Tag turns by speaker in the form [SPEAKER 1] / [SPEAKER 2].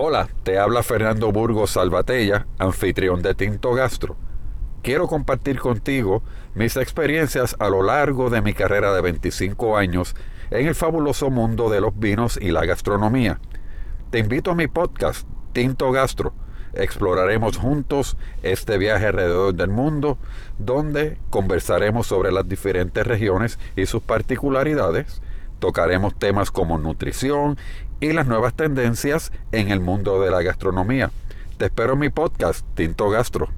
[SPEAKER 1] Hola, te habla Fernando Burgos Salvatella, anfitrión de Tinto Gastro. Quiero compartir contigo mis experiencias a lo largo de mi carrera de 25 años en el fabuloso mundo de los vinos y la gastronomía. Te invito a mi podcast, Tinto Gastro. Exploraremos juntos este viaje alrededor del mundo, donde conversaremos sobre las diferentes regiones y sus particularidades, tocaremos temas como nutrición y las nuevas tendencias en el mundo de la gastronomía. Te espero en mi podcast, Tinto Gastro.